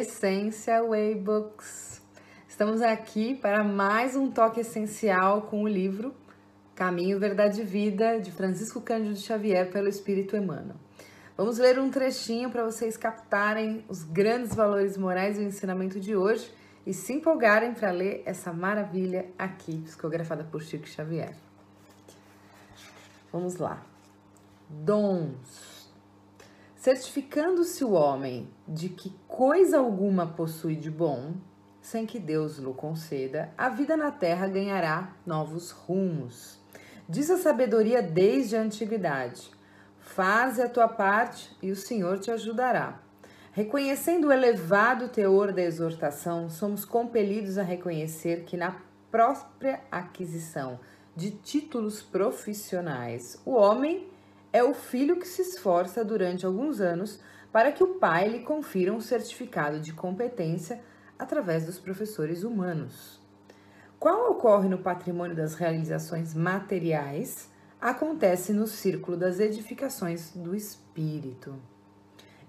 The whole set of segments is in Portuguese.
Essência Way Books. Estamos aqui para mais um toque essencial com o livro Caminho, Verdade e Vida de Francisco Cândido Xavier pelo Espírito Emmanuel. Vamos ler um trechinho para vocês captarem os grandes valores morais do ensinamento de hoje e se empolgarem para ler essa maravilha aqui, psicografada por Chico Xavier. Vamos lá. Dons certificando-se o homem de que coisa alguma possui de bom, sem que Deus lhe conceda, a vida na terra ganhará novos rumos. Diz a sabedoria desde a antiguidade: Faze a tua parte e o Senhor te ajudará. Reconhecendo o elevado teor da exortação, somos compelidos a reconhecer que na própria aquisição de títulos profissionais, o homem é o filho que se esforça durante alguns anos para que o pai lhe confira um certificado de competência através dos professores humanos. Qual ocorre no patrimônio das realizações materiais, acontece no círculo das edificações do espírito.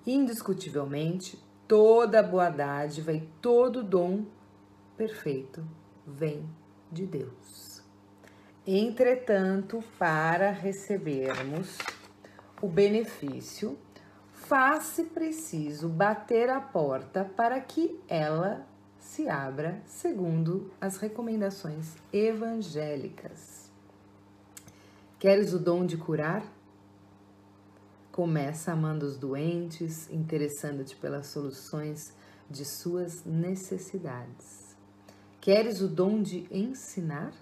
Indiscutivelmente, toda boa dádiva e todo dom perfeito vem de Deus. Entretanto, para recebermos o benefício, faz-se preciso bater a porta para que ela se abra segundo as recomendações evangélicas. Queres o dom de curar? Começa amando os doentes, interessando-te pelas soluções de suas necessidades. Queres o dom de ensinar?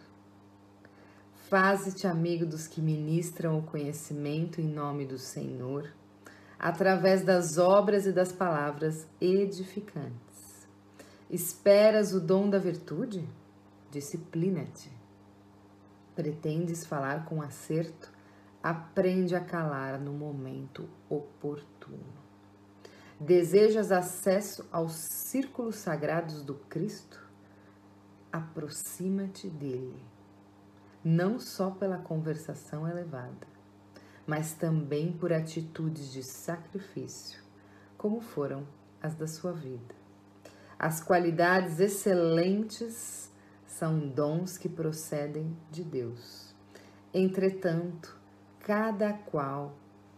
Faze-te amigo dos que ministram o conhecimento em nome do Senhor, através das obras e das palavras edificantes. Esperas o dom da virtude? Disciplina-te. Pretendes falar com acerto? Aprende a calar no momento oportuno. Desejas acesso aos círculos sagrados do Cristo? Aproxima-te dele não só pela conversação elevada, mas também por atitudes de sacrifício, como foram as da sua vida. As qualidades excelentes são dons que procedem de Deus. Entretanto, cada qual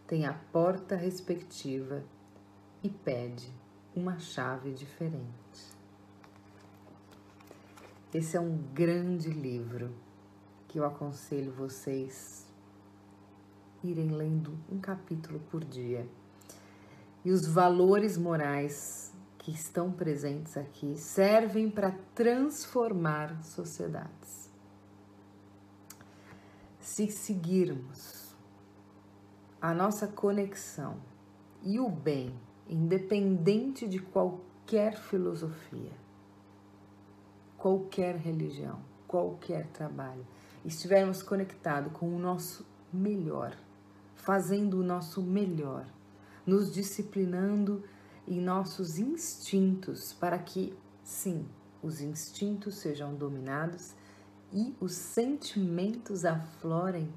tem a porta respectiva e pede uma chave diferente. Esse é um grande livro que eu aconselho vocês irem lendo um capítulo por dia. E os valores morais que estão presentes aqui servem para transformar sociedades. Se seguirmos a nossa conexão e o bem, independente de qualquer filosofia, qualquer religião, qualquer trabalho, estivermos conectados com o nosso melhor, fazendo o nosso melhor, nos disciplinando em nossos instintos para que, sim, os instintos sejam dominados e os sentimentos aflorem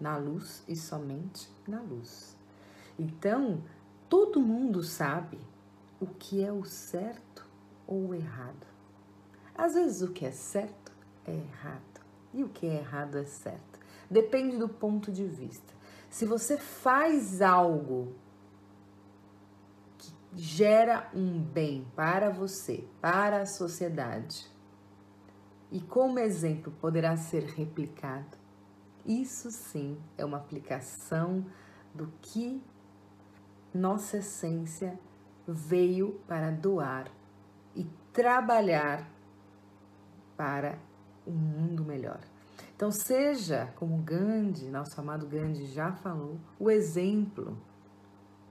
na luz e somente na luz. Então, todo mundo sabe o que é o certo ou o errado. Às vezes o que é certo é errado e o que é errado é certo. Depende do ponto de vista. Se você faz algo que gera um bem para você, para a sociedade, e como exemplo poderá ser replicado, isso sim é uma aplicação do que nossa essência veio para doar e trabalhar para um mundo melhor. Então, seja como Gandhi, nosso amado Gandhi já falou, o exemplo.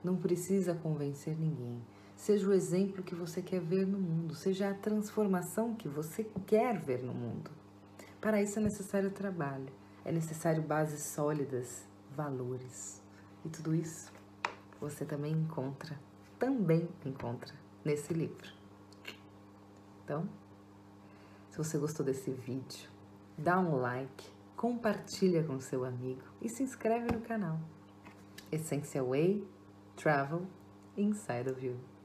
Não precisa convencer ninguém. Seja o exemplo que você quer ver no mundo, seja a transformação que você quer ver no mundo. Para isso é necessário trabalho, é necessário bases sólidas, valores. E tudo isso você também encontra, também encontra nesse livro. Então, se você gostou desse vídeo, dá um like, compartilha com seu amigo e se inscreve no canal. Essential Way Travel Inside of You.